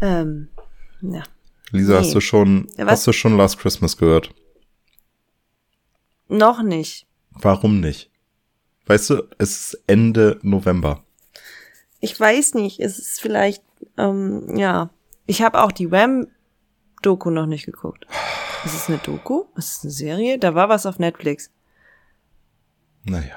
Ähm, ja. Lisa, Nee. hast du schon, was? hast du schon Last Christmas gehört? Noch nicht. Warum nicht? Weißt du, es ist Ende November. Ich weiß nicht. Es ist vielleicht, ähm, ja. Ich habe auch die Wham-Doku noch nicht geguckt. Ist es eine Doku? Ist es eine Serie? Da war was auf Netflix. Naja.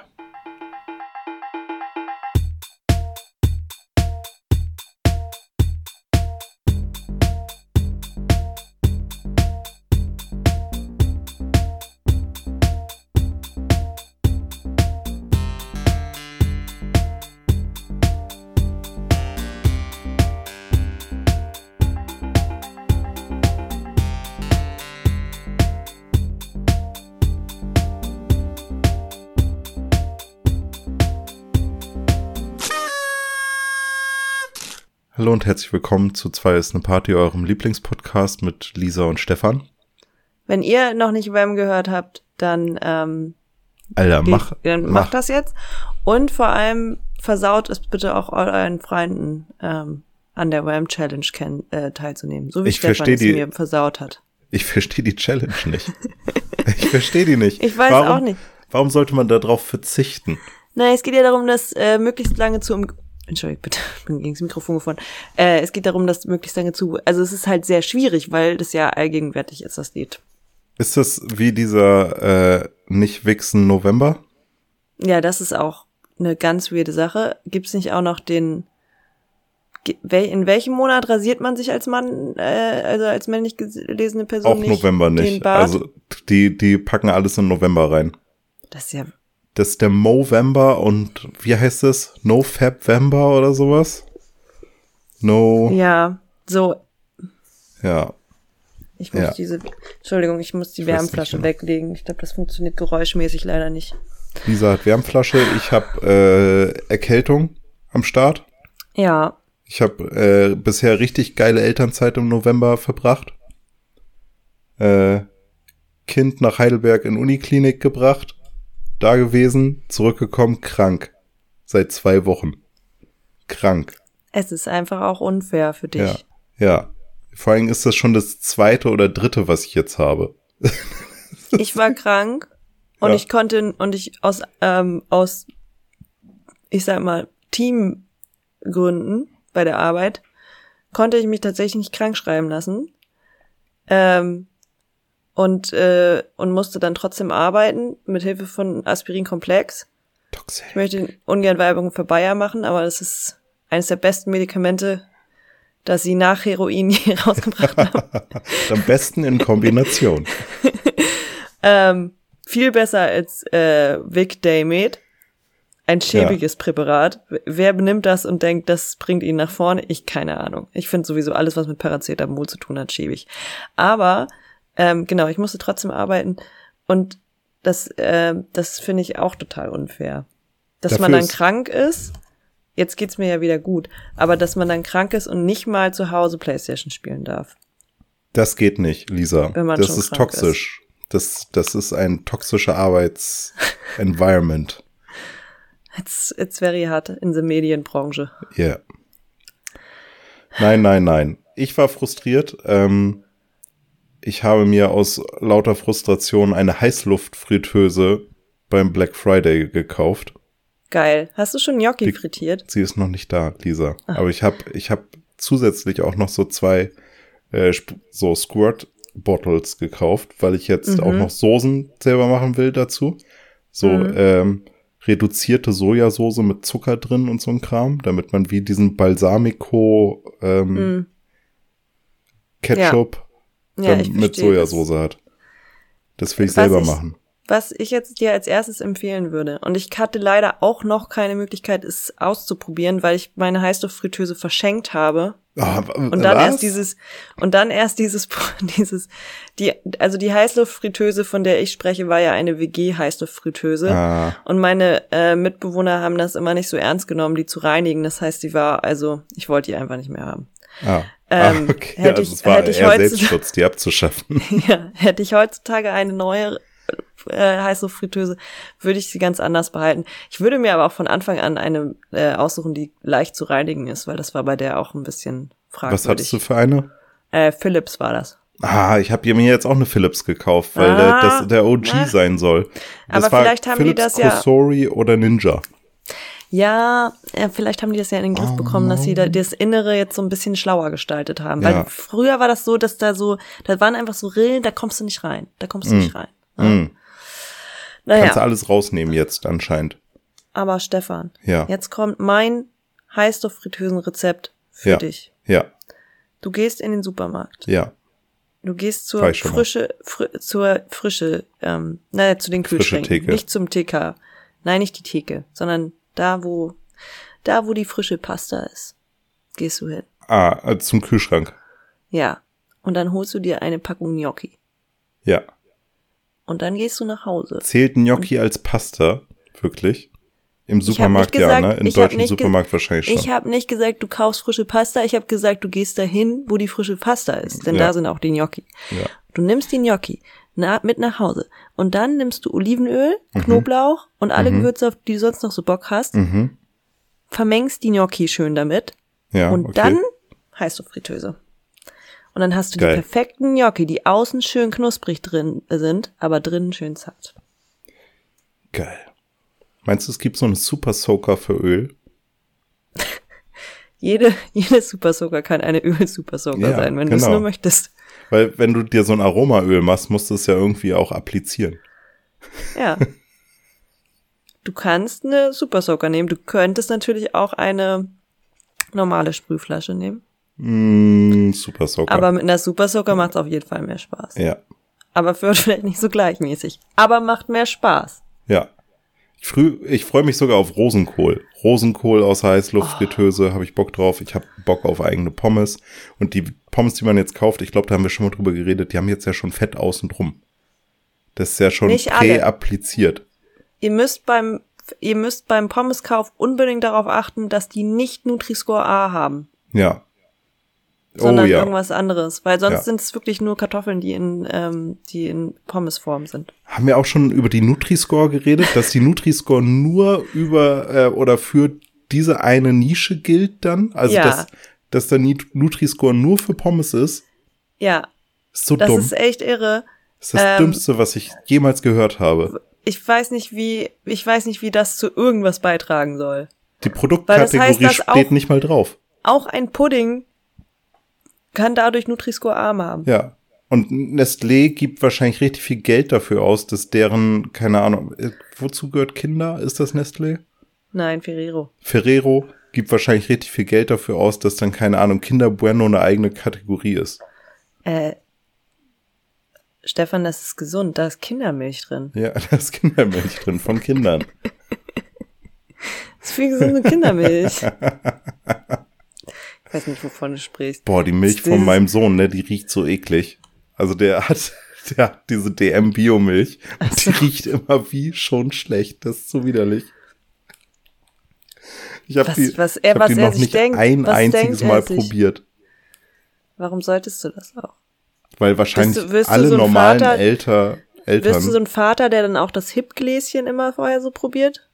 Hallo und herzlich willkommen zu Zwei ist eine Party, eurem Lieblingspodcast mit Lisa und Stefan. Wenn ihr noch nicht Wham gehört habt, dann, ähm, Alter, mach, dann mach. macht das jetzt. Und vor allem versaut es bitte auch euren Freunden, ähm, an der Wham Challenge äh, teilzunehmen. So wie Ich Stefan es die- mir versaut hat. Ich verstehe die Challenge nicht. ich verstehe die nicht. Ich weiß warum, auch nicht. Warum sollte man darauf verzichten? Nein, es geht ja darum, dass äh, möglichst lange zu um Entschuldigung, bitte, bin gegen das Mikrofon gefahren. Äh, es geht darum, dass möglichst lange zu. Also es ist halt sehr schwierig, weil das ja allgegenwärtig ist, das Lied. Ist das wie dieser äh, Nicht-Wichsen November? Ja, das ist auch eine ganz weirde Sache. Gibt's nicht auch noch den in welchem Monat rasiert man sich als Mann, äh, also als männlich gelesene Person Auch nicht November nicht. Also die, die packen alles in November rein. das ist ja Das ist der Movember und wie heißt es? No Fabvember oder sowas? No, ja so. ja. Ich muss Ja. diese, Entschuldigung, ich muss die Ich Wärmflasche weglegen. Ich glaube, das funktioniert geräuschmäßig leider nicht. Lisa hat Wärmflasche, ich habe äh, Erkältung am Start. Ja, Ich habe äh, bisher richtig geile Elternzeit im November verbracht. Äh, kind nach Heidelberg in Uniklinik gebracht, da gewesen, zurückgekommen, krank. Seit zwei Wochen. Krank. es ist einfach auch unfair für dich. Ja. Ja. Vor allem ist das schon das zweite oder dritte, was ich jetzt habe. Ich war krank und Ja. ich konnte und ich aus ähm, aus ich sag mal Teamgründen bei der Arbeit konnte ich mich tatsächlich nicht krank schreiben lassen ähm, und äh, und musste dann trotzdem arbeiten mit Hilfe von Aspirinkomplex. Toxic. Ich möchte ungern Werbung für Bayer machen, aber das ist eines der besten Medikamente, das sie nach Heroin je rausgebracht haben. Am besten in Kombination. Ähm, viel besser als äh, Vic Daymed. Ein schäbiges Präparat. W- Wer benimmt das und denkt, das bringt ihn nach vorne? Ich keine Ahnung. Ich finde sowieso alles, was mit Paracetamol zu tun hat, schäbig. Aber ähm, genau, ich musste trotzdem arbeiten und das, äh, das finde ich auch total unfair. Dass Dafür man dann ist- krank ist. Jetzt geht's mir ja wieder gut. Aber dass man dann krank ist und nicht mal zu Hause Playstation spielen darf. Das geht nicht, Lisa. Wenn man das ist toxisch. Das, das ist ein toxischer Arbeitsenvironment. It's, it's very hard in the Medienbranche. Ja. Nein, nein, nein. Ich war frustriert. Ähm, ich habe mir aus lauter Frustration eine Heißluftfritteuse beim Black Friday gekauft. Geil. Hast du schon Gnocchi Die- frittiert? Sie ist noch nicht da, Lisa. Aber ich habe ich hab zusätzlich auch noch so zwei äh, so Squirt Bottles gekauft, weil ich jetzt auch noch Soßen selber machen will dazu. So ähm, reduzierte Sojasauce mit Zucker drin und so ein Kram, damit man wie diesen Balsamico ähm, Mm. Ketchup Ja, mit Sojasauce hat. Das will ich Was selber ich- machen. Was ich jetzt dir als erstes empfehlen würde, und ich hatte leider auch noch keine Möglichkeit, es auszuprobieren, weil ich meine Heißluftfritteuse verschenkt habe. Ah, Und dann erst dieses, und dann erst dieses, dieses, die, also die Heißluftfritteuse, von der ich spreche, war ja eine WG-Heißluftfritteuse. Ah, Und meine äh, Mitbewohner haben das immer nicht so ernst genommen, die zu reinigen. Das heißt, die war, also, ich wollte die einfach nicht mehr haben. Ah. Ähm, ah, okay. hätte also ich- es war hätte ich eher Selbstschutz, die abzuschaffen. Ja, hätte ich heutzutage eine neue äh, Heißluftfritteuse, würde ich sie ganz anders behalten. Ich würde mir aber auch von Anfang an eine äh, aussuchen, die leicht zu reinigen ist, weil das war bei der auch ein bisschen fragwürdig. Was hattest du für eine? Äh, Philips war das. Ah, ich habe mir jetzt auch eine Philips gekauft, weil Ah, der, das der OG na. sein soll. Das Aber vielleicht haben die Philips das ja- Cosori oder Ninja. Ja, vielleicht haben die das ja in den Griff bekommen, dass sie da das Innere jetzt so ein bisschen schlauer gestaltet haben. Weil Ja. früher war das so, dass da so, da waren einfach so Rillen, da kommst du nicht rein. Da kommst du nicht rein. Ja. Mm. Kannst du Naja, alles rausnehmen jetzt anscheinend. aber Stefan, Ja. jetzt kommt mein Heißstoff-Fritteusen-Rezept für Ja. dich. Ja, Du gehst in den Supermarkt. ja. Du gehst zur frische, fri zur frische, ähm, naja, zu den Kühlschränken. Nicht zum TK. Nein, nicht die Theke, sondern da, wo, da, wo die frische Pasta ist. Gehst du hin. Ah, äh, zum Kühlschrank. Ja. Und dann holst du dir eine Packung Gnocchi. Ja. Und dann gehst du nach Hause. Zählt Gnocchi als Pasta? Wirklich? Im Supermarkt ja, ne? Im deutschen Supermarkt wahrscheinlich schon. Ich habe nicht gesagt, du kaufst frische Pasta. Ich habe gesagt, du gehst dahin, wo die frische Pasta ist. Denn Ja. da sind auch die Gnocchi. ja. Du nimmst die Gnocchi na, mit nach Hause. Und dann nimmst du Olivenöl, Mhm. Knoblauch und alle Gewürze, auf die du sonst noch so Bock hast. Mhm. Vermengst die Gnocchi schön damit. Ja, und okay. dann heißt du Fritteuse. Und dann hast du Geil. die perfekten Gnocchi, die außen schön knusprig drin sind, aber drinnen schön zart. Geil. Meinst du, es gibt so einen Super Soaker für Öl? Jede, jede Super Soaker kann eine Öl-Super Soaker Ja, sein, wenn du es genau. nur möchtest. Weil wenn du dir so ein Aromaöl machst, musst du es ja irgendwie auch applizieren. Ja. du kannst eine Super Soaker nehmen. Du könntest natürlich auch eine normale Sprühflasche nehmen. Mm, Super Soaker. Aber mit einer Super Soaker macht es auf jeden Fall mehr Spaß. ja, Aber wird vielleicht nicht so gleichmäßig. Aber macht mehr Spaß. ja. Ich, früh, ich freue mich sogar auf Rosenkohl. Rosenkohl aus Heißluftfritteuse, habe ich Bock drauf. Ich habe Bock auf eigene Pommes. Und die Pommes, die man jetzt kauft, ich glaube, da haben wir schon mal drüber geredet, die haben jetzt ja schon Fett außen drum. Das ist ja schon prä-appliziert. Ihr müsst beim, ihr müsst beim Pommeskauf unbedingt darauf achten, dass die nicht Nutri-Score A haben, Ja. sondern oh ja. irgendwas anderes. Weil sonst Ja. sind es wirklich nur Kartoffeln, die in, ähm, die in Pommesform sind. Haben wir auch schon über die Nutri-Score geredet, dass die Nutri-Score nur über äh, oder für diese eine Nische gilt dann? Also, Ja. dass, dass der Nut- Nutri-Score nur für Pommes ist? Ja, Ist so das dumm. ist echt irre. ist das ähm, Dümmste, was ich jemals gehört habe. Ich weiß nicht, wie, ich weiß nicht, wie das zu irgendwas beitragen soll. Die Produktkategorie das heißt, steht auch- nicht mal drauf. Auch ein Pudding kann dadurch Nutri-Score A haben. Ja. Und Nestlé gibt wahrscheinlich richtig viel Geld dafür aus, dass deren, keine Ahnung, äh, wozu gehört Kinder? Ist das Nestlé? Nein, Ferrero. Ferrero gibt wahrscheinlich richtig viel Geld dafür aus, dass dann, keine Ahnung, Kinder Bueno eine eigene Kategorie ist. Äh, Stefan, das ist gesund, da ist Kindermilch drin. Ja, da ist Kindermilch drin von Kindern. Das ist viel gesunde Kindermilch. ich weiß nicht, wovon du sprichst. Boah, die Milch von meinem Sohn, ne, die riecht so eklig. Also der hat, der hat diese DM Biomilch und die riecht immer wie schon schlecht. Das ist so widerlich. Ich habe die, was er- hab was die er noch sich nicht denkt, ein einziges Mal probiert, Warum solltest du das auch? weil wahrscheinlich Wirst du- wirst du alle so normalen Vater- Elter, Eltern, Bist du so ein Vater, der dann auch das Hip-Gläschen immer vorher so probiert?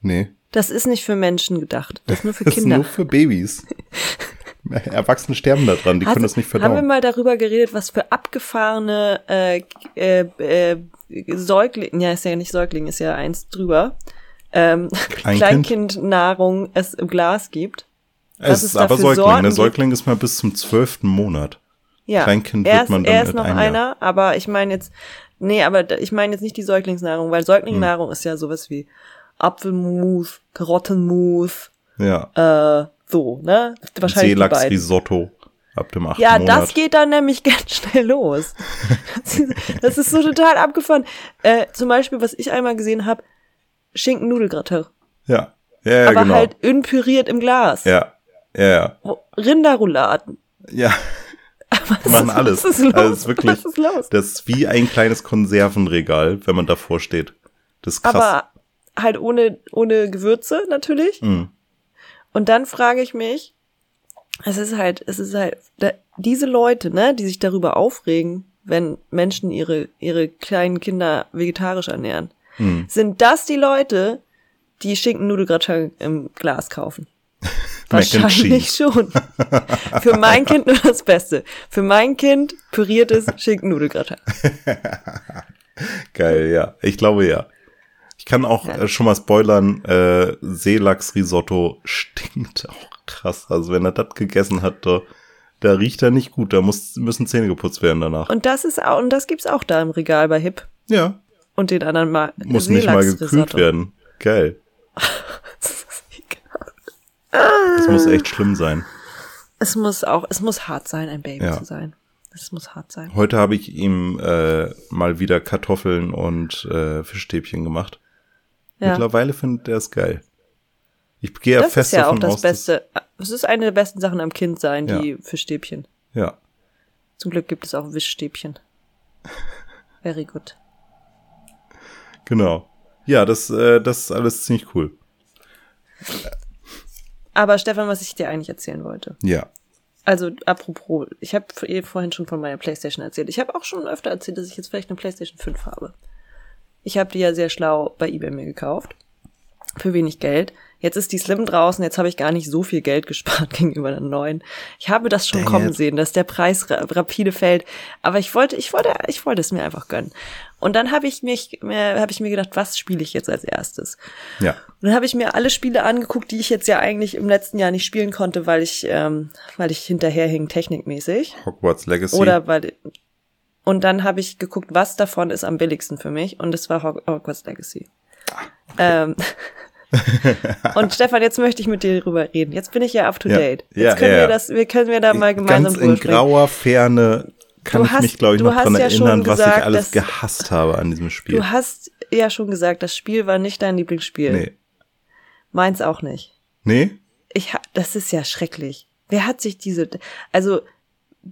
nee, Das ist nicht für Menschen gedacht. Das ist nur für das ist Kinder. nur für Babys. Erwachsene sterben da dran, die Hast- können das nicht Haben wir verdauen. mal darüber geredet, was für abgefahrene äh, äh, äh, Säugling, ja, ist ja nicht Säugling, ist ja eins drüber, ähm, Kleinkind? Kleinkindnahrung es im Glas gibt? Es ist aber Säugling. Sorten Der? Säugling ist mal bis zum zwölften Monat. Ja, Kleinkind er wird man dann er ist noch Jahr. einer, aber ich meine jetzt, nee, aber ich meine jetzt nicht die Säuglingsnahrung, weil Säuglingsnahrung Hm. ist ja sowas wie Apfelmus, Karottenmus, Ja. äh, so, ne? Wahrscheinlich. Seelachsrisotto ab dem achten Ja, Monat. das geht dann nämlich ganz schnell los. Das ist, das ist so total abgefahren. Äh, zum Beispiel, was ich einmal gesehen habe, Schinken-Nudelgratin. Ja, ja, ja aber genau. halt unpüriert im Glas. ja, ja, ja. Rinderrouladen. Ja, Was machen ist- alles. Was ist los? Also ist wirklich, was ist los? das ist wie ein kleines Konservenregal, wenn man davor steht. Das ist krass. Aber halt ohne, ohne Gewürze natürlich. Mhm. Und dann frage ich mich, es ist halt, es ist halt, da, diese Leute, ne, die sich darüber aufregen, wenn Menschen ihre, ihre kleinen Kinder vegetarisch ernähren, Mhm. sind das die Leute, die Schinken-Nudelgratin im Glas kaufen? Wahrscheinlich schon. Für mein Kind nur das Beste. Für mein Kind püriertes Schinken-Nudelgratin. Geil, ja. Ich glaube ja. Ich kann auch äh, schon mal spoilern, äh, Seelachs-Risotto stinkt auch krass. Also wenn er das gegessen hat, da, da riecht er nicht gut. Da muss, müssen Zähne geputzt werden danach. Und das ist auch, und das gibt's auch da im Regal bei Hip ja, und den anderen mal. muss nicht mal gekühlt werden. Geil. Das muss echt schlimm sein. Es muss auch, es muss hart sein, ein Baby Ja. zu sein. Es muss hart sein. Heute habe ich ihm äh, mal wieder Kartoffeln und äh, Fischstäbchen gemacht. Ja. Mittlerweile findet er es geil. Ich gehe ja Das fest ist ja auch davon das aus, Beste. Es ist eine der besten Sachen am Kind sein, die Fischstäbchen. Ja, Zum Glück gibt es auch Wischstäbchen. Very good. Genau. Ja, das, äh, das ist alles ziemlich cool. Aber Stefan, was ich dir eigentlich erzählen wollte. Ja. Also apropos, ich habe vorhin schon von meiner Playstation erzählt. Ich habe auch schon öfter erzählt, dass ich jetzt vielleicht eine Playstation 5 habe. Ich habe die ja sehr schlau bei eBay mir gekauft. Für wenig Geld. Jetzt ist die Slim draußen, jetzt habe ich gar nicht so viel Geld gespart gegenüber der neuen. Ich habe das schon Dang kommen it. sehen, dass der Preis ra rapide fällt. Aber ich wollte, ich wollte, ich wollte es mir einfach gönnen. Und dann habe ich mich, mir, habe ich mir gedacht, was spiele ich jetzt als erstes? Ja. Und dann habe ich mir alle Spiele angeguckt, die ich jetzt ja eigentlich im letzten Jahr nicht spielen konnte, weil ich, ähm, weil ich hinterherhing technikmäßig. Hogwarts Legacy. Oder weil und dann habe ich geguckt, was davon ist am billigsten für mich und es war Hog- Hogwarts Legacy. Ähm, und Stefan, jetzt möchte ich mit dir darüber reden. Jetzt bin ich ja up to Ja. date. Jetzt Ja, können ja, wir das, wir können wir da mal gemeinsam Ganz in drüber sprechen. grauer Ferne kann Du ich hast- mich, glaube ich, noch schon erinnern, was gesagt, ich alles dass- gehasst habe an diesem Spiel. Du hast ja schon gesagt, das Spiel war nicht dein Lieblingsspiel. nee. Meins auch nicht. Nee? ich das ist ja schrecklich. Wer hat sich diese also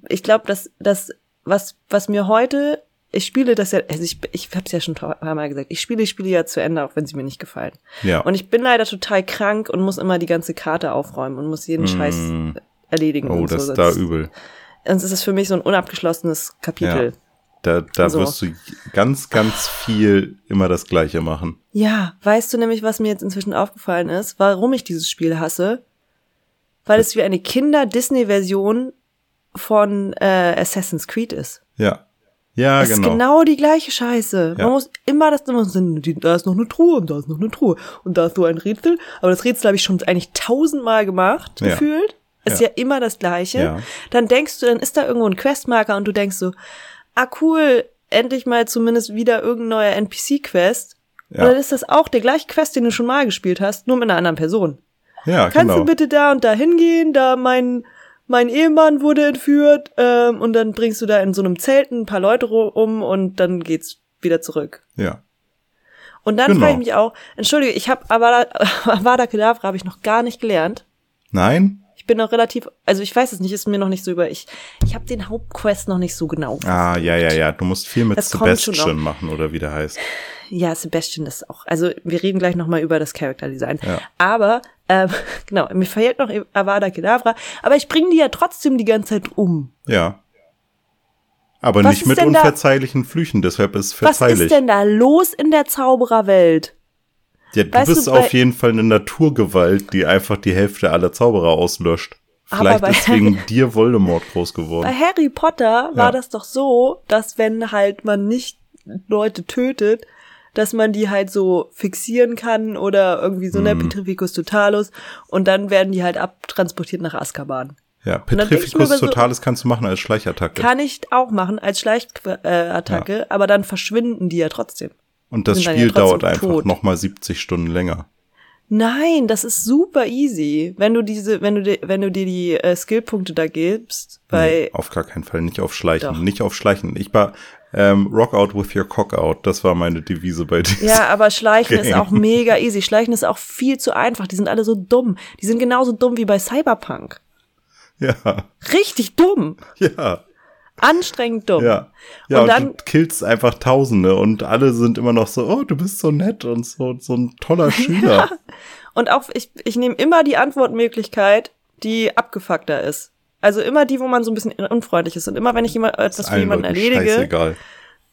ich glaube, dass das was was mir heute ich spiele das ja also ich ich habe es ja schon ein paar Mal gesagt. Ich spiele die Spiele ja zu Ende, auch wenn sie mir nicht gefallen. Ja. Und ich bin leider total krank und muss immer die ganze Karte aufräumen und muss jeden Scheiß erledigen oh, das so. ist da übel. Sonst ist es für mich so ein unabgeschlossenes Kapitel. Da, da So. wirst du ganz, ganz viel immer das Gleiche machen. Ja, weißt du nämlich, was mir jetzt inzwischen aufgefallen ist, warum ich dieses Spiel hasse? Weil es wie eine Kinder-Disney-Version von äh, Assassin's Creed ist. Ja. Ja, es genau. ist genau die gleiche Scheiße. Ja. Man muss immer das immer die- da ist noch eine Truhe und da ist noch eine Truhe und da ist so ein Rätsel. Aber das Rätsel habe ich schon eigentlich tausendmal gemacht, Ja. gefühlt. Ist Ja. ja. immer das Gleiche. Dann denkst du, dann ist da irgendwo ein Questmarker und du denkst so, ah cool, endlich mal zumindest wieder irgendein neuer NPC-Quest. Ja. Und dann ist das auch der gleiche Quest, den du schon mal gespielt hast, nur mit einer anderen Person. Ja, Kannst genau. du bitte da und da hingehen, da mein, mein Ehemann wurde entführt, ähm, und dann bringst du da in so einem Zelt ein paar Leute um und dann geht's wieder zurück. Ja. Und dann Genau. frage ich mich auch, entschuldige, ich habe Avada, Avada Kedavra habe ich noch gar nicht gelernt. Nein? Ich bin noch relativ, also ich weiß es nicht, ist mir noch nicht so über, ich, ich habe den Hauptquest noch nicht so genau. Ah, ja, ja, ja. Du musst viel mit Das Sebastian machen, oder wie der heißt. Ja, Sebastian ist auch. Also wir reden gleich nochmal über das Character Design. Ja. Aber, ähm, genau, mir verhält noch Avada Kedavra, aber ich bringe die ja trotzdem die ganze Zeit um. Ja. Aber Was nicht mit denn da- unverzeihlichen Flüchen, deshalb ist es Was verzeihlich. ist denn da los in der Zaubererwelt? ja, du weißt du, bist bei- auf jeden Fall eine Naturgewalt, die einfach die Hälfte aller Zauberer auslöscht. Vielleicht ist wegen dir Voldemort groß geworden. Bei Harry Potter war Ja. das doch so, dass wenn halt man nicht Leute tötet, dass man die halt so fixieren kann oder irgendwie so, Mhm. ne, Petrificus Totalus und dann werden die halt abtransportiert nach Azkaban. Ja, Petrificus so- Totalis kannst du machen als Schleichattacke. Kann ich auch machen als Schleichattacke, Attacke, aber dann verschwinden die ja trotzdem. Und das Spiel ja dauert einfach tot. noch mal 70 Stunden länger. Nein, das ist super easy, wenn du diese, wenn du dir, wenn du dir die äh, Skillpunkte da gibst, bei Nee, auf gar keinen Fall, nicht auf Schleichen, Doch. nicht auf Schleichen. Ich war ähm, Rock out with your cock out, das war meine Devise bei dir. Ja, aber Schleichen ist Game. auch mega easy. Schleichen ist auch viel zu einfach. Die sind alle so dumm. Die sind genauso dumm wie bei Cyberpunk. Ja, Richtig dumm. ja, Anstrengend dumm. ja. Ja, Und dann- du killst einfach Tausende und alle sind immer noch so, oh, du bist so nett und so, so ein toller Schüler. Und auch, ich, ich nehme immer die Antwortmöglichkeit, die abgefuckter ist. Also immer die, wo man so ein bisschen unfreundlich ist. Und immer, wenn ich jemand, etwas für jemanden erledige Scheißegal.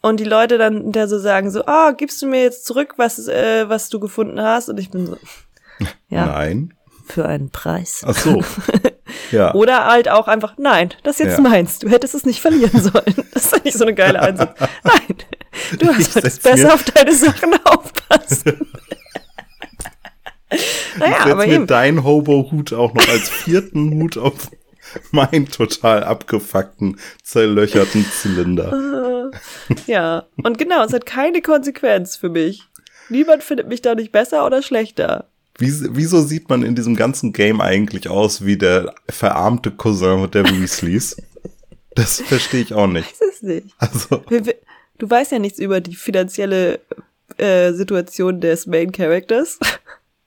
und die Leute dann der so sagen so, ah, gibst du mir jetzt zurück, was, äh, was du gefunden hast? Und ich bin so, ja. Nein. für einen Preis. Ach so. Ja. Oder halt auch einfach, nein, das ist jetzt Ja. meins. Du hättest es nicht verlieren sollen. Das ist eigentlich so eine geile Ansatz. Nein, du Ich solltest besser auf deine Sachen aufpassen. naja, Setz aber mir eben. deinen Hobo-Hut auch noch als vierten Hut auf meinen total abgefuckten, zerlöcherten Zylinder. Ja, und genau, es hat keine Konsequenz für mich. Niemand findet mich da nicht besser oder schlechter. Wie, wieso sieht man in diesem ganzen Game eigentlich aus wie der verarmte Cousin der Weasleys? Das verstehe ich auch nicht. Das ist nicht. Also, Du weißt ja nichts über die finanzielle äh, Situation des Main Characters.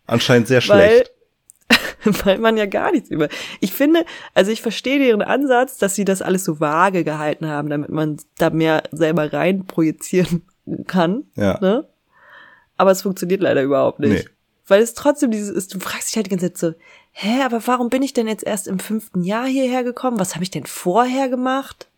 anscheinend sehr schlecht. weil man ja gar nichts über. Ich finde, also ich verstehe deren Ansatz, dass sie das alles so vage gehalten haben, damit man da mehr selber rein projizieren kann. Ja. Ne? Aber es funktioniert leider überhaupt nicht. Nee. Weil es trotzdem dieses ist, du fragst dich halt die ganze Zeit so, hä, aber warum bin ich denn jetzt erst im fünften Jahr hierher gekommen? Was habe ich denn vorher gemacht?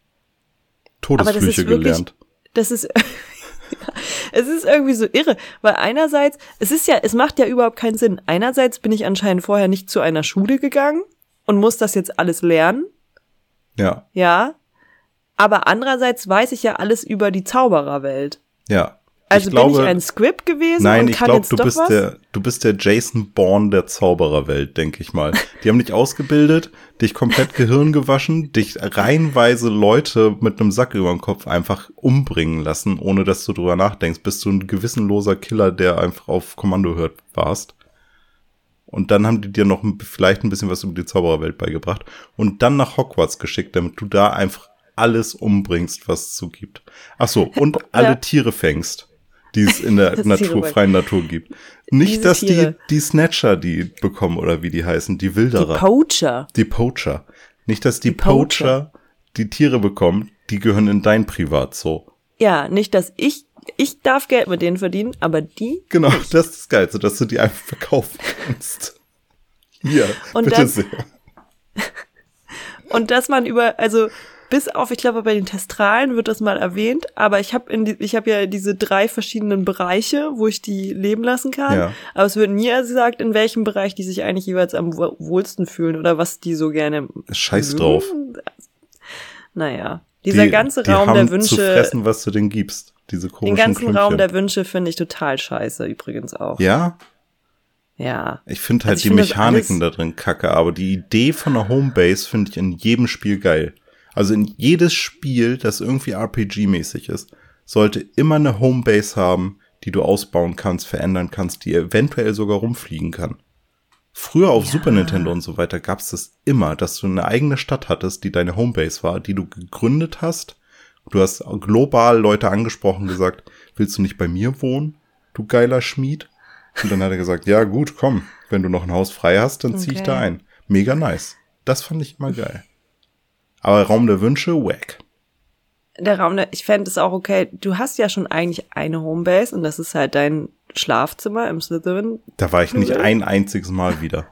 Aber das Todesflüche ist wirklich, gelernt. das ist, es ist irgendwie so irre, weil einerseits, es ist ja, es macht ja überhaupt keinen Sinn. Einerseits bin ich anscheinend vorher nicht zu einer Schule gegangen und muss das jetzt alles lernen, Ja, ja. Aber andererseits weiß ich ja alles über die Zaubererwelt. ja. Also ich glaube, bin ich ein Script gewesen Nein, ich glaube, du bist was? der, du bist der Jason Bourne der Zaubererwelt, denke ich mal. Die haben dich ausgebildet, dich komplett Gehirn gewaschen, dich reihenweise Leute mit einem Sack über dem Kopf einfach umbringen lassen, ohne dass du drüber nachdenkst, bis du ein gewissenloser Killer, der einfach auf Kommando hört, warst. Und dann haben die dir noch vielleicht ein bisschen was über die Zaubererwelt beigebracht und dann nach Hogwarts geschickt, damit du da einfach alles umbringst, was es so gibt. Ach so, und alle Ja. Tiere fängst, die es in der Natur, freien Natur gibt. Nicht, Diese dass die, Tiere. die Snatcher die bekommen oder wie die heißen, die die Wilderer, Poacher. die Poacher. Nicht, dass die, Die Poacher. Poacher die Tiere bekommen, die gehören in dein Privatzoo. Ja, nicht, dass ich, ich darf Geld mit denen verdienen, aber die Genau, das ist das Geilste, dass du die einfach verkaufen kannst. Hier, Und bitte das- sehr. Und dass man über, also bis auf, ich glaube, bei den Testralen wird das mal erwähnt, aber ich habe in die, ich habe ja diese drei verschiedenen Bereiche, wo ich die leben lassen kann. Ja. Aber es wird nie gesagt, in welchem Bereich die sich eigentlich jeweils am wo- wohlsten fühlen oder was die so gerne. Scheiß mögen. drauf. Naja, dieser die, ganze die Raum haben der zu Wünsche, fressen, was du denen gibst. Diese komischen den ganzen Klümpchen. Raum der Wünsche finde ich total scheiße übrigens auch. Ja, Ja. ich finde halt Also ich die finde das Mechaniken da drin kacke, aber die Idee von einer Homebase finde ich in jedem Spiel geil. Also in jedes Spiel, das irgendwie RPG-mäßig ist, sollte immer eine Homebase haben, die du ausbauen kannst, verändern kannst, die eventuell sogar rumfliegen kann. Früher auf Super Nintendo und so weiter gab es das immer, dass du eine eigene Stadt hattest, die deine Homebase war, die du gegründet hast. Du hast global Leute angesprochen, gesagt, willst du nicht bei mir wohnen, du geiler Schmied? Und dann hat er gesagt, ja gut, komm, wenn du noch ein Haus frei hast, dann zieh ich Okay. da ein. Mega nice. Das fand ich immer geil. Aber Raum der Wünsche, wack. der Raum, der, ich fände es auch okay. Du hast ja schon eigentlich eine Homebase und das ist halt dein Schlafzimmer im Slytherin. Da war ich nicht ein einziges Mal wieder.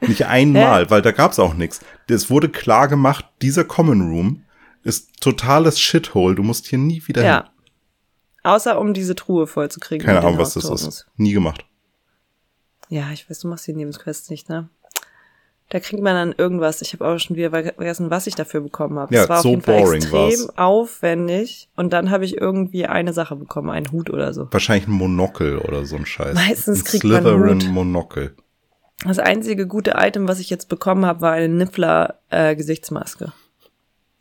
Nicht einmal, weil da gab's auch nichts. Es wurde klar gemacht, dieser Common Room ist totales Shithole. Du musst hier nie wieder hin. Ja. Außer um diese Truhe vollzukriegen. Keine Ahnung, was das ist. Nie gemacht. Ja, ich weiß, du machst die Lebensquests nicht, ne? Da kriegt man dann irgendwas. Ich habe auch schon wieder vergessen, was ich dafür bekommen habe. Ja, es war so auf jeden Fall boring extrem war's. aufwendig. Und dann habe ich irgendwie eine Sache bekommen, einen Hut oder so. Wahrscheinlich ein Monokel oder so ein Scheiß. Meistens ein kriegt man einen Hut. Monokel. Das einzige gute Item, was ich jetzt bekommen habe, war eine Niffler-Gesichtsmaske.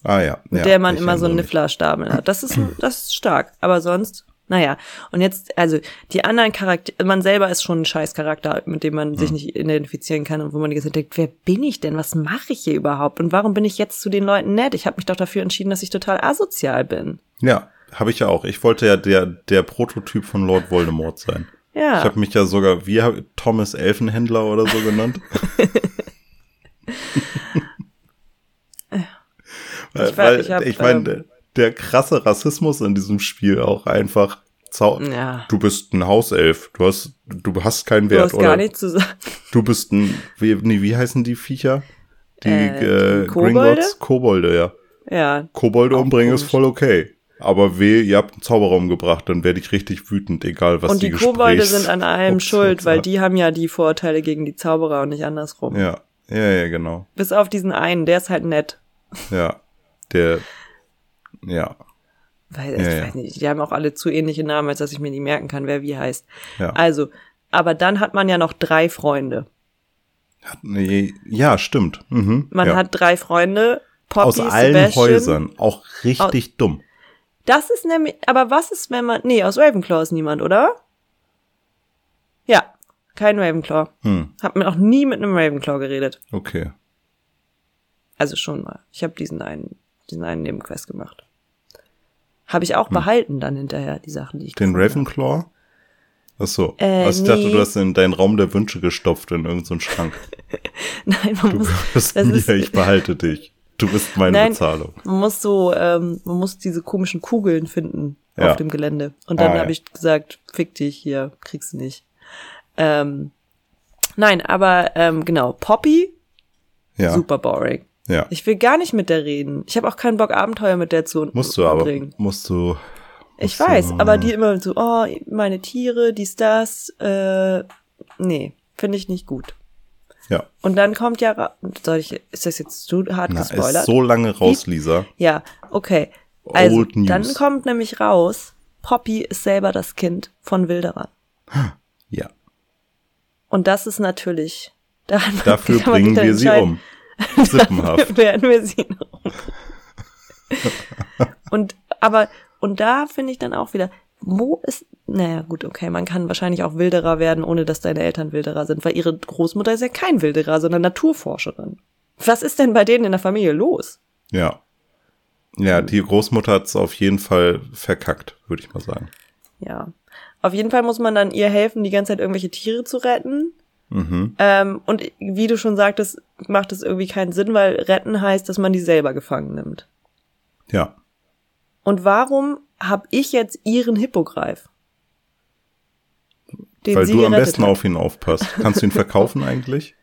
Ah ja. mit ja, der man immer so einen. Niffler-Stapel hat. Das ist, das ist stark. Aber sonst, naja. Und jetzt, also die anderen Charaktere, man selber ist schon ein scheiß Charakter, mit dem man sich nicht identifizieren kann und wo man die ganze Zeit denkt, wer bin ich denn? Was mache ich hier überhaupt? Und warum bin ich jetzt zu den Leuten nett? Ich habe mich doch dafür entschieden, dass ich total asozial bin. Ja, habe ich ja auch. Ich wollte ja der, der Prototyp von Lord Voldemort sein. Ja. Ich habe mich ja sogar, wie hab, Thomas Elfenhändler oder so genannt. Ich war- ich hab, ich meine, ähm, der, krasse Rassismus in diesem Spiel auch einfach. Ja. Du bist ein Hauself. Du hast, du hast keinen du Wert, hast oder? gar nichts zu sagen. Du bist ein, wie, nee, wie heißen die Viecher? Die, Äh, äh, Kobolde? Gringotts? Kobolde, ja. Ja. Kobolde umbringen ist komisch. voll okay. Aber weh, ihr habt einen Zauberer umgebracht, dann werde ich richtig wütend, egal was und die, die Kobolde sind an allem schuld, weil die haben ja die Vorurteile gegen die Zauberer und nicht andersrum. Ja, ja, ja, genau. Bis auf diesen einen, der ist halt nett. Ja, der, ja, Weil, ich Ja, ja. weiß nicht, die haben auch alle zu ähnliche Namen, als dass ich mir nicht merken kann, wer wie heißt. ja. Also, aber dann hat man ja noch drei Freunde. Nee, ja, stimmt. Mhm, Man ja. hat drei Freunde. Poppy, aus allen Sebastian. Häusern auch richtig dumm. Das ist nämlich, aber was ist, wenn man, nee, aus Ravenclaw ist niemand, oder? Ja, kein Ravenclaw. Hm, Hab mir auch nie mit einem Ravenclaw geredet. okay. Also schon mal. Ich habe diesen einen, diesen einen Nebenquest gemacht. Habe ich auch behalten dann hinterher, die Sachen, die ich Hm. Den gefunden hab. Ravenclaw? Ach so. Äh, also ich dachte, nee. du hast in deinen Raum der Wünsche gestopft in irgendeinen Schrank. Nein, man Du muss, bist das mir, ist- ich behalte dich. Du bist meine Nein. Bezahlung. man muss so, ähm, man muss diese komischen Kugeln finden Ja. auf dem Gelände. Und dann Ah, ja. habe ich gesagt, fick dich hier, kriegst du nicht. Ähm, nein, aber ähm, genau, Poppy, Ja, super boring. Ja. Ich will gar nicht mit der reden. Ich habe auch keinen Bock, Abenteuer mit der zu Musst du aber, musst du, Ich musst du- weiß, aber die immer so, oh, meine Tiere, dies, das, äh, nee, finde ich nicht gut. ja. Und dann kommt ja, soll ich, ist das jetzt zu hart Na, gespoilert? ist so lange raus, Lisa. Ja, okay. Also, Old News. dann kommt nämlich raus, Poppy ist selber das Kind von Wilderer. Ja. Und das ist natürlich, daran Dafür bringen wir sie um. Sippenhaft. werden wir sie um. und, aber, und da finde ich dann auch wieder, wo ist, naja, gut, okay, man kann wahrscheinlich auch Wilderer werden, ohne dass deine Eltern Wilderer sind, weil ihre Großmutter ist ja kein Wilderer, sondern Naturforscherin. Was ist denn bei denen in der Familie los? Ja. Ja, die Großmutter hat's auf jeden Fall verkackt, würde ich mal sagen. Ja. Auf jeden Fall muss man dann ihr helfen, die ganze Zeit irgendwelche Tiere zu retten. Mhm. Ähm, und wie du schon sagtest, macht es irgendwie keinen Sinn, weil retten heißt, dass man die selber gefangen nimmt. Ja. Und warum hab ich jetzt ihren Hippogreif? Den Weil du am besten hat. auf ihn aufpasst. Kannst du ihn verkaufen eigentlich?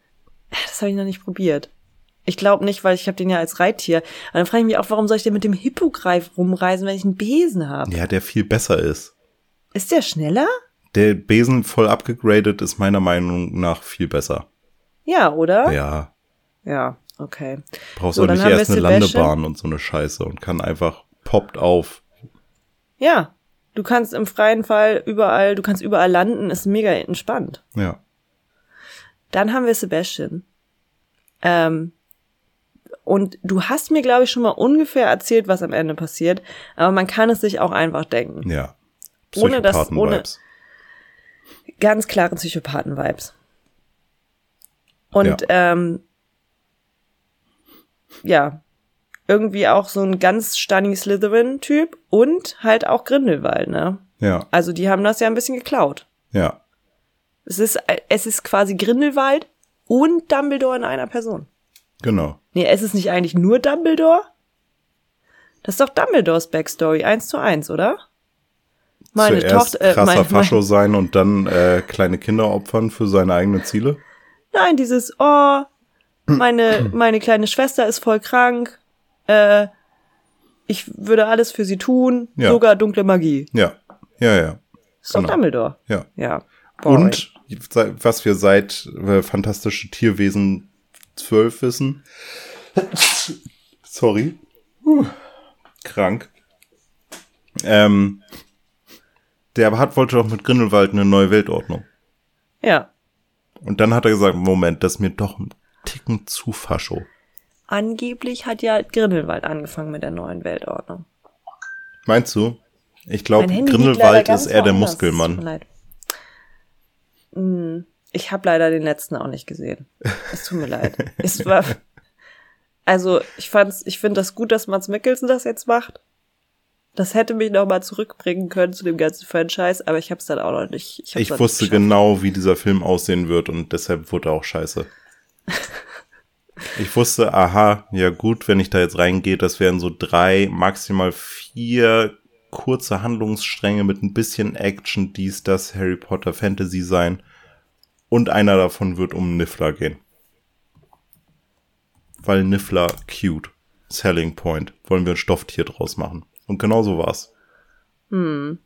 Das habe ich noch nicht probiert. Ich glaube nicht, weil ich habe den ja als Reittier. Aber dann frage ich mich auch, warum soll ich denn mit dem Hippogreif rumreisen, wenn ich einen Besen habe? Ja, der viel besser ist. Ist der schneller? Der Besen voll abgegradet ist meiner Meinung nach viel besser. Ja, oder? Ja. Ja, okay. Brauchst So, auch nicht erst eine Sebastian. Landebahn und so eine Scheiße und kann einfach poppt auf. Ja, du kannst im freien Fall überall, du kannst überall landen, ist mega entspannt. Ja. Dann haben wir Sebastian. Ähm, und du hast mir, glaube ich, schon mal ungefähr erzählt, was am Ende passiert, aber man kann es sich auch einfach denken. Ja. Ohne das- Psychopathen-Vibes. Ganz klare Psychopathen-Vibes. Und ähm, ja, irgendwie auch so ein ganz stunning Slytherin-Typ und halt auch Grindelwald, ne? Ja. Also die haben das ja ein bisschen geklaut. Ja. Es ist, es ist quasi Grindelwald und Dumbledore in einer Person. Genau. Nee, es ist nicht eigentlich nur Dumbledore? Das ist doch Dumbledores Backstory, eins zu eins, oder? Meine Zuerst Tochter, äh, krasser mein, Fascho mein, sein und dann äh, kleine Kinder opfern für seine eigenen Ziele. nein, dieses, oh, meine, meine kleine Schwester ist voll krank, äh, ich würde alles für sie tun, Ja. sogar dunkle Magie. Ja. Ja, ja. Ist doch Genau. Dumbledore. Ja. Ja. boring. Und was wir seit äh, Fantastische Tierwesen 12 wissen. Sorry. Huh. Krank. Ähm, der hat, wollte doch mit Grindelwald eine neue Weltordnung. Ja. Und dann hat er gesagt, Moment, das ist mir doch ein Ticken zu fascho. Angeblich hat ja Grindelwald angefangen mit der neuen Weltordnung. Meinst du? Ich glaube, Grindelwald ist eher der Muskelmann. leid. Hm, Ich habe leider den letzten auch nicht gesehen. Es tut mir leid. Es war, also ich fand's, ich finde das gut, dass Mats Mikkelsen das jetzt macht. Das hätte mich noch mal zurückbringen können zu dem ganzen Franchise, aber ich habe es dann auch noch nicht. Ich, Ich wusste nicht genau, wie dieser Film aussehen wird und deshalb wurde er auch scheiße. Ich wusste, aha, ja gut, wenn ich da jetzt reingehe, das wären so drei, maximal vier kurze Handlungsstränge mit ein bisschen Action, dies, das, Harry Potter Fantasy sein. Und einer davon wird um Niffler gehen. Weil Niffler cute. Selling Point. Wollen wir ein Stofftier draus machen. Und genau so war's. Hm.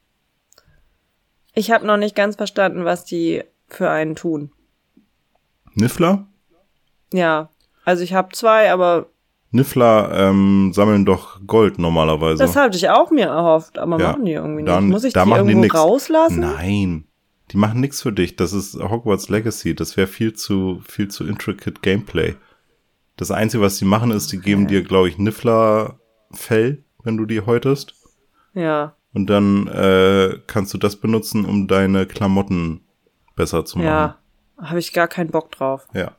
Ich habe noch nicht ganz verstanden, was die für einen tun. Niffler? Ja. Also ich habe zwei, aber Niffler ähm, sammeln doch Gold normalerweise. das hatte ich auch mir erhofft, aber Ja. machen die irgendwie nicht. Dann- Muss ich da die die irgendwo nix. rauslassen? Nein. Die machen nichts für dich. Das ist Hogwarts Legacy. Das wäre viel zu, viel zu intricate Gameplay. Das Einzige, was die machen, ist, die geben dir, glaube ich, Niffler-Fell, wenn du die häutest. Ja. Und dann äh, kannst du das benutzen, um deine Klamotten besser zu machen. Ja. Habe ich gar keinen Bock drauf. Ja.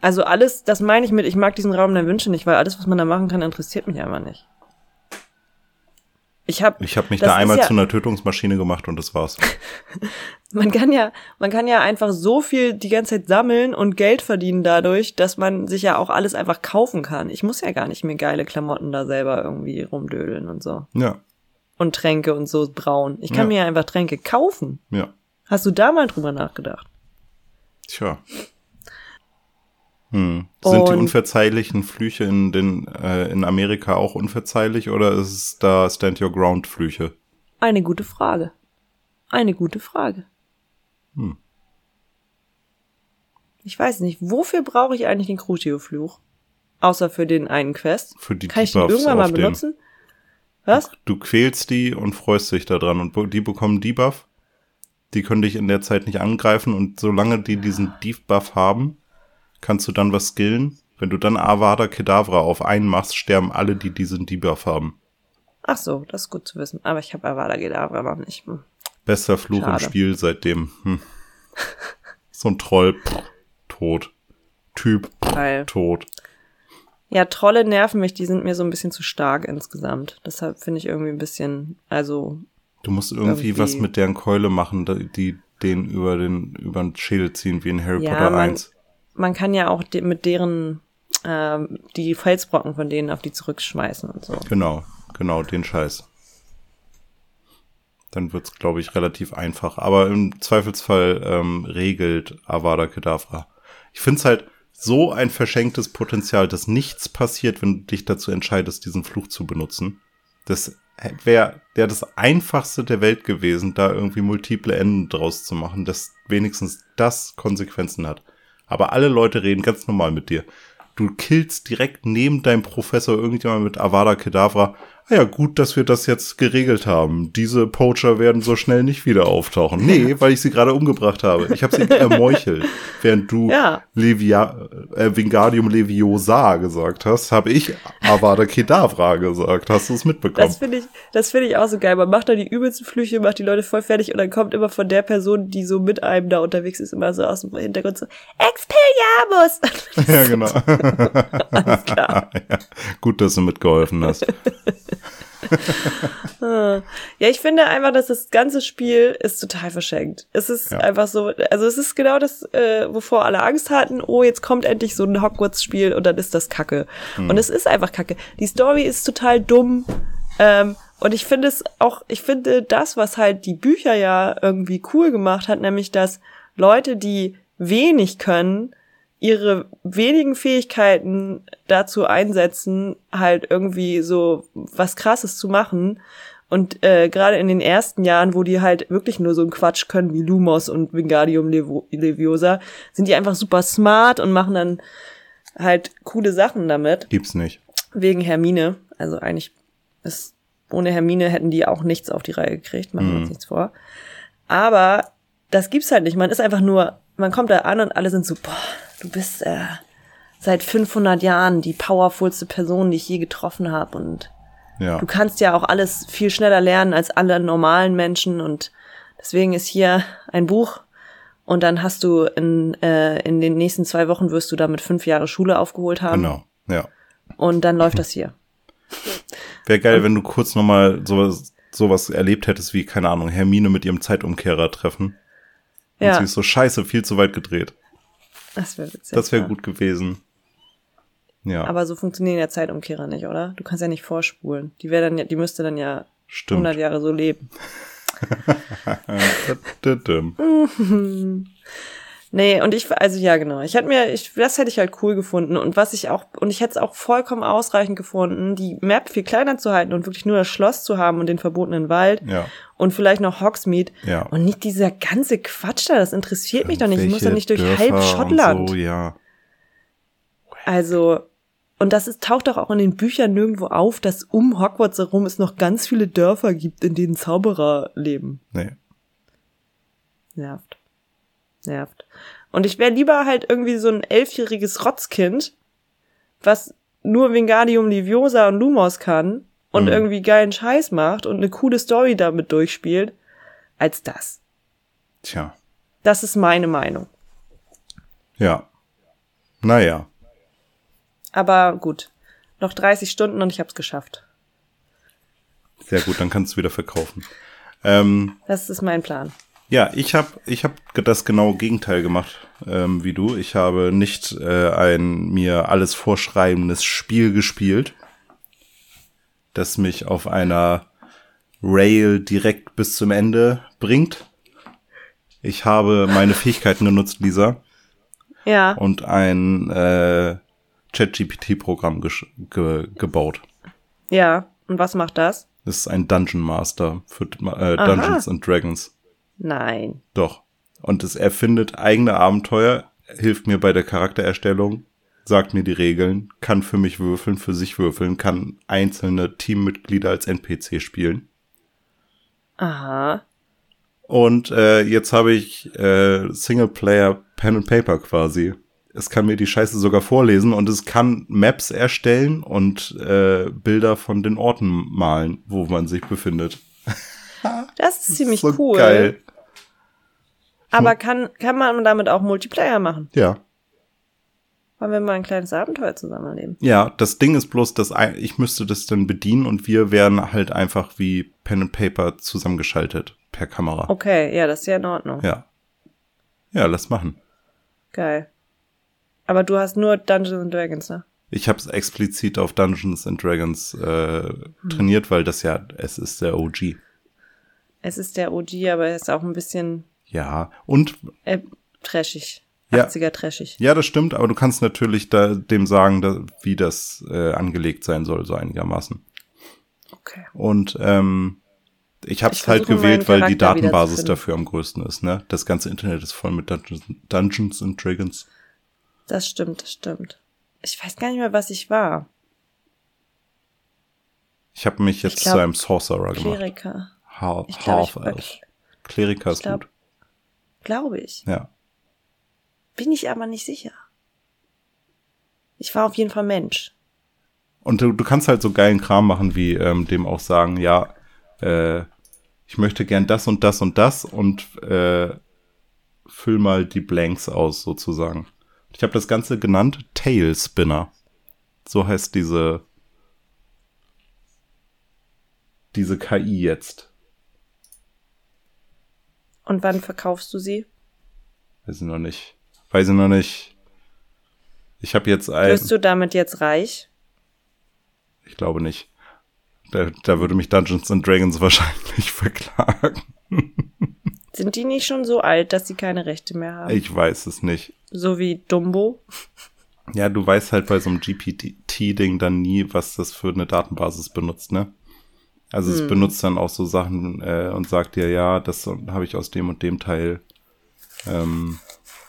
Also alles, das meine ich mit, ich mag diesen Raum der Wünsche nicht, weil alles, was man da machen kann, interessiert mich einfach nicht. Ich habe, Ich habe mich da einmal ja- zu einer Tötungsmaschine gemacht und das war's. man kann ja, man kann ja einfach so viel die ganze Zeit sammeln und Geld verdienen dadurch, dass man sich ja auch alles einfach kaufen kann. Ich muss ja gar nicht mir geile Klamotten da selber irgendwie rumdödeln und so. Ja, Und Tränke und so brauen. Ich kann Ja. mir ja einfach Tränke kaufen. ja. Hast du da mal drüber nachgedacht? Tja. Hm. Sind die unverzeihlichen Flüche in, den, äh, in Amerika auch unverzeihlich oder ist es da Stand Your Ground Flüche? Eine gute Frage. Eine gute Frage. Hm. Ich weiß nicht, wofür brauche ich eigentlich den Crucio-Fluch? Außer für den einen Quest. Für die Kann ich den irgendwann mal benutzen? Was? Du quälst die und freust dich daran und die bekommen Debuff. Die können dich in der Zeit nicht angreifen und solange die diesen Debuff haben, kannst du dann was skillen. Wenn du dann Avada Kedavra auf einen machst, sterben alle, die diesen Debuff haben. Ach so, das ist gut zu wissen. Aber ich habe Avada Kedavra noch nicht. Hm. Bester Fluch im Schade. Spiel seitdem. Hm. So ein Troll, pff, tot. Typ, Geil. tot. Ja, Trolle nerven mich, die sind mir so ein bisschen zu stark insgesamt. Deshalb finde ich irgendwie ein bisschen, also, Du musst irgendwie, Irgendwie- was mit deren Keule machen, die den über den über den Schädel ziehen, wie in Harry Ja, Potter man- 1. man kann ja auch de mit deren, ähm, die Felsbrocken von denen auf die zurückschmeißen und so. Genau, genau, den Scheiß. Dann wird's, glaube ich, relativ einfach. Aber im Zweifelsfall ähm, regelt Avada Kedavra. Ich find's halt so ein verschenktes Potenzial, dass nichts passiert, wenn du dich dazu entscheidest, diesen Fluch zu benutzen. Das wäre wär das einfachste der Welt gewesen, da irgendwie multiple Enden draus zu machen, dass wenigstens das Konsequenzen hat. Aber alle Leute reden ganz normal mit dir. Du killst direkt neben deinem Professor irgendjemand mit Avada Kedavra. Ah ja, gut, dass wir das jetzt geregelt haben. Diese Poacher werden so schnell nicht wieder auftauchen. Nee, weil ich sie gerade umgebracht habe. Ich habe sie ermeuchelt. Während du Ja. Levia, äh, Wingardium Leviosa gesagt hast, habe ich Avada Kedavra gesagt. Hast du es mitbekommen? Das finde ich, das finde ich auch so geil. Man macht da die übelsten Flüche, macht die Leute voll fertig und dann kommt immer von der Person, die so mit einem da unterwegs ist, immer so aus dem Hintergrund so, Expelliarmus! ja, genau. Alles klar. ja, gut, dass du mitgeholfen hast. Ja, ich finde einfach, dass das ganze Spiel ist total verschenkt. Es ist Ja. einfach so, also es ist genau das, äh, wovor alle Angst hatten. Oh, jetzt kommt endlich so ein Hogwarts-Spiel und dann ist das Kacke. Und es ist einfach Kacke. Die Story ist total dumm. Ähm, und ich finde es auch, ich finde das, was halt die Bücher ja irgendwie cool gemacht hat, nämlich dass Leute, die wenig können, ihre wenigen Fähigkeiten dazu einsetzen, halt irgendwie so was Krasses zu machen. Und äh, gerade in den ersten Jahren, wo die halt wirklich nur so einen Quatsch können wie Lumos und Wingardium Levo- Leviosa, sind die einfach super smart und machen dann halt coole Sachen damit. Gibt's nicht. Wegen Hermine. Also eigentlich ist, ohne Hermine hätten die auch nichts auf die Reihe gekriegt, machen wir uns nichts vor. Aber das gibt's halt nicht. Man ist einfach nur, man kommt da an und alle sind so, boah, du bist äh, seit 500 Jahren die powerfulste Person, die ich je getroffen habe und Ja. du kannst ja auch alles viel schneller lernen als alle normalen Menschen und deswegen ist hier ein Buch und dann hast du in, äh, in den nächsten zwei Wochen wirst du damit fünf Jahre Schule aufgeholt haben Genau. Ja. und dann läuft das hier. Wäre geil, wenn du kurz nochmal sowas, sowas erlebt hättest wie, keine Ahnung, Hermine mit ihrem Zeitumkehrer treffen. Und Ja. sie ist so scheiße, viel zu weit gedreht. Das wäre witzig. Das wäre ja. gut gewesen. Ja, Aber so funktionieren ja Zeitumkehrer nicht, oder? Du kannst ja nicht vorspulen. Die wäre dann ja, die müsste dann ja stimmt. 100 Jahre so leben. Nee, und ich, also ja, genau. Ich hätte mir, ich, das hätte ich halt cool gefunden. Und was ich auch, und ich hätte es auch vollkommen ausreichend gefunden, die Map viel kleiner zu halten und wirklich nur das Schloss zu haben und den verbotenen Wald. Ja. Und vielleicht noch Hogsmeade. Ja. Und nicht dieser ganze Quatsch da, das interessiert mich doch nicht. Ich muss doch nicht durch Dörfer halb Schottland. So, ja. Also, und das ist, taucht doch auch in den Büchern nirgendwo auf, dass um Hogwarts herum es noch ganz viele Dörfer gibt, in denen Zauberer leben. Nee. Nervt. Nervt. Und ich wäre lieber halt irgendwie so ein elfjähriges Rotzkind, was nur Wingardium Leviosa und Lumos kann und Mhm. irgendwie geilen Scheiß macht und eine coole Story damit durchspielt, als das. Tja. Das ist meine Meinung. Ja. Naja. Aber gut. Noch 30 Stunden und ich hab's geschafft. Sehr gut, dann kannst du wieder verkaufen. Ähm, Das ist mein Plan. Ja, ich habe ich hab das genaue Gegenteil gemacht ähm, wie du. Ich habe nicht äh, ein mir alles vorschreibendes Spiel gespielt, das mich auf einer Rail direkt bis zum Ende bringt. Ich habe meine Fähigkeiten genutzt, Lisa, Ja. und ein äh, ChatGPT-Programm ge gebaut. Ja. Und was macht das? Das ist ein Dungeon Master für äh, Dungeons and Dragons. Nein. Doch. Und es erfindet eigene Abenteuer, hilft mir bei der Charaktererstellung, sagt mir die Regeln, kann für mich würfeln, für sich würfeln, kann einzelne Teammitglieder als NPC spielen. Aha. Und äh, jetzt habe ich äh, Singleplayer Pen and Paper quasi. Es kann mir die Scheiße sogar vorlesen und es kann Maps erstellen und äh, Bilder von den Orten malen, wo man sich befindet. Das ist ziemlich so cool. geil. Aber kann, kann man damit auch Multiplayer machen? Ja. Wollen wir mal ein kleines Abenteuer zusammen erleben? Ja, das Ding ist bloß, dass ich müsste das dann bedienen und wir wären halt einfach wie Pen and Paper zusammengeschaltet per Kamera. Okay, ja, das ist ja in Ordnung. Ja. Ja, lass machen. Geil. Aber du hast nur Dungeons and Dragons, ne? Ich habe es explizit auf Dungeons and Dragons äh, trainiert, weil das ja, es ist der OG. Es ist der OG, aber er ist auch ein bisschen Ja, und äh, trashig. Ja. 80er trashig. ja, das stimmt, aber du kannst natürlich da dem sagen, da, wie das äh, angelegt sein soll, so einigermaßen. Okay. Und ähm, ich habe es halt gewählt, weil die Datenbasis dafür am größten ist. Ne, das ganze Internet ist voll mit Dungeons, Dungeons and Dragons. Das stimmt, das stimmt. Ich weiß gar nicht mehr, was ich war. Ich habe mich jetzt glaub, zu einem Sorcerer gemacht. Kleriker. Ha Ich glaub, ich war- Half-Elf. Kleriker ist glaub- gut. Glaube ich. Ja. Bin ich aber nicht sicher. Ich war auf jeden Fall Mensch. Und du, du kannst halt so geilen Kram machen, wie ähm, dem auch sagen, ja, äh, ich möchte gern das und das und das und äh, füll mal die Blanks aus, sozusagen. Ich habe das Ganze genannt Tail Spinner. So heißt diese diese KI jetzt. Und wann verkaufst du sie? Weiß ich noch nicht. Weiß ich noch nicht. Ich habe jetzt ein. Wirst du damit jetzt reich? Ich glaube nicht. Da, da würde mich Dungeons and Dragons wahrscheinlich verklagen. Sind die nicht schon so alt, dass sie keine Rechte mehr haben? Ich weiß es nicht. So wie Dumbo? Ja, du weißt halt bei so einem GPT-Ding dann nie, was das für eine Datenbasis benutzt, ne? Also es benutzt dann auch so Sachen äh, und sagt dir, ja, das habe ich aus dem und dem Teil. Ähm,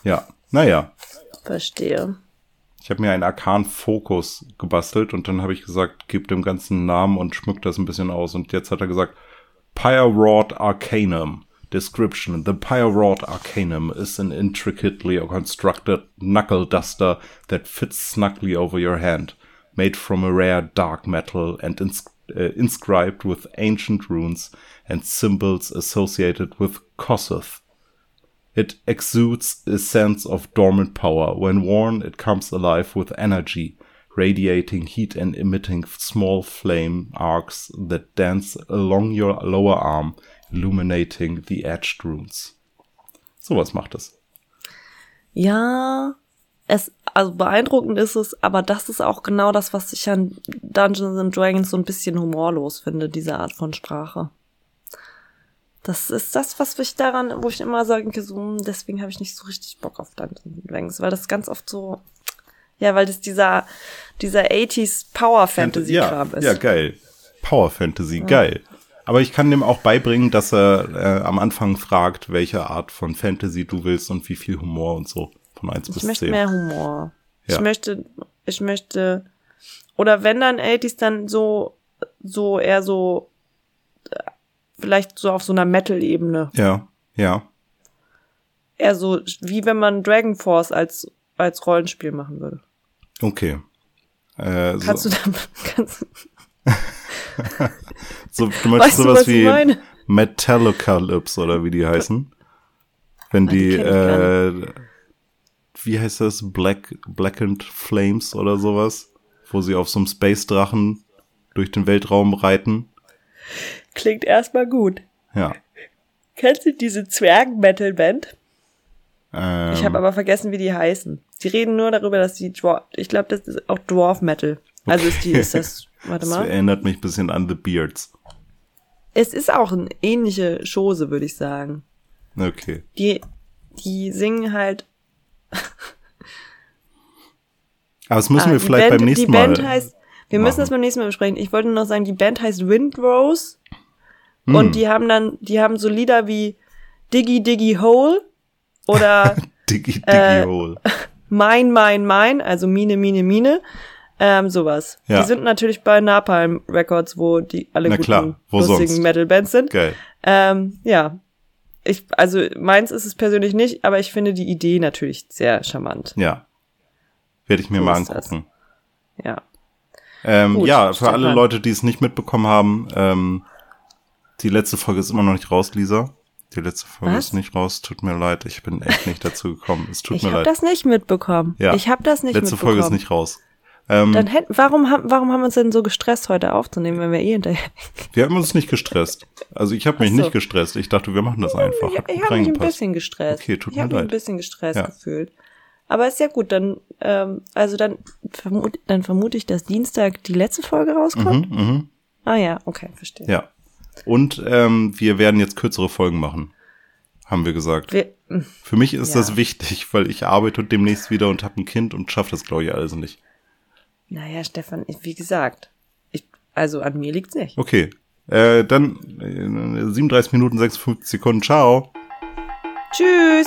ja, naja. Verstehe. Ich habe mir einen Arkan-Fokus gebastelt und dann habe ich gesagt, gib dem ganzen Namen und schmück das ein bisschen aus. Und jetzt hat er gesagt, Pyre-Wrought Arcanum. Description. The Pyre-Wrought Arcanum is an intricately constructed knuckle duster that fits snugly over your hand, made from a rare dark metal and ins uh, inscribed with ancient runes and symbols associated with Kossuth. It exudes a sense of dormant power. When worn, it comes alive with energy, radiating heat and emitting small flame arcs that dance along your lower arm, illuminating the edged runes. Sowas macht es. Ja, es, also beeindruckend ist es, aber das ist auch genau das, was ich an Dungeons and Dragons so ein bisschen humorlos finde, diese Art von Sprache. Das ist das, was ich daran, wo ich immer sage, so, hm, deswegen habe ich nicht so richtig Bock auf Dungeons Dragons, weil das ganz oft so, ja, weil das dieser, dieser 80s Power Fantasy Kram ja, ist. Ja, geil. Power Fantasy, ja. geil. Aber ich kann dem auch beibringen, dass er äh, am Anfang fragt, welche Art von Fantasy du willst und wie viel Humor und so. Von 1 ich bis 10. Ich möchte mehr Humor. Ja. Ich möchte, ich möchte, oder wenn dann 80s, dann so, so eher so, vielleicht so auf so einer Metal-Ebene. Ja, ja. Eher so, wie wenn man Dragon Force als, als Rollenspiel machen würde. Okay. Äh, kannst so. du dann, kannst, so, du meinst weißt sowas du, wie Metallicalypse oder wie die heißen? Wenn ah, die, die äh, wie heißt das? Black, Blackened Flames oder sowas? Wo sie auf so einem Space-Drachen durch den Weltraum reiten. Klingt erstmal gut. Ja. Kennst du diese Zwergen-Metal-Band? Ähm, ich habe aber vergessen, wie die heißen. Die reden nur darüber, dass die Dwarf, ich glaube, das ist auch Dwarf Metal. Also ist die, ist das, warte mal. Das erinnert mich ein bisschen an The Beards. Es ist auch eine ähnliche Chose, würde ich sagen. Okay. Die, die singen halt. Aber das müssen ah, wir vielleicht Band, beim nächsten Mal. Heißt, wir machen. müssen das beim nächsten Mal besprechen. Ich wollte noch sagen, die Band heißt Windrose. Hm. Und die haben dann, die haben so Lieder wie Diggy Diggy Hole oder Diggy Diggy äh, Hole. Mein, mein, mein, also Mine, Mine, Mine. Ähm, sowas. Ja. Die sind natürlich bei Napalm Records, wo die alle Na guten, klar, lustigen Metal-Bands sind. Geil. Ähm, ja. Ich, also meins ist es persönlich nicht, aber ich finde die Idee natürlich sehr charmant. Ja. Werde ich mir so mal angucken. Das. Ja. Ähm, Gut, ja, für Stefan. alle Leute, die es nicht mitbekommen haben, ähm, die letzte Folge ist immer noch nicht raus, Lisa. Die letzte Folge Was? ist nicht raus. Tut mir leid. Ich bin echt nicht dazu gekommen. Es tut ich mir leid. Ich habe das nicht mitbekommen. Ja. Ich habe das nicht letzte mitbekommen. Letzte Folge ist nicht raus. Ähm, Dann hätten, warum, haben, warum haben wir uns denn so gestresst, heute aufzunehmen, wenn wir eh hinterher. Wir haben uns nicht gestresst. Also ich habe mich so. nicht gestresst. Ich dachte, wir machen das einfach. Ich, ich habe mich ein bisschen gestresst. Okay, tut ich mir leid. Ich habe mich ein bisschen gestresst ja. gefühlt. Aber ist ja gut, dann, ähm, also dann, vermut, dann vermute ich, dass Dienstag die letzte Folge rauskommt. Mhm, mh. Ah ja, okay, verstehe. Ja. Und ähm, wir werden jetzt kürzere Folgen machen, haben wir gesagt. Wir, Für mich ist ja. das wichtig, weil ich arbeite demnächst wieder und habe ein Kind und schaffe das, glaube ich, alles nicht. Naja, Stefan, wie gesagt, ich, also an mir liegt's nicht. Okay. Äh, dann äh, 37 Minuten 56 Sekunden. Ciao. Tschüss.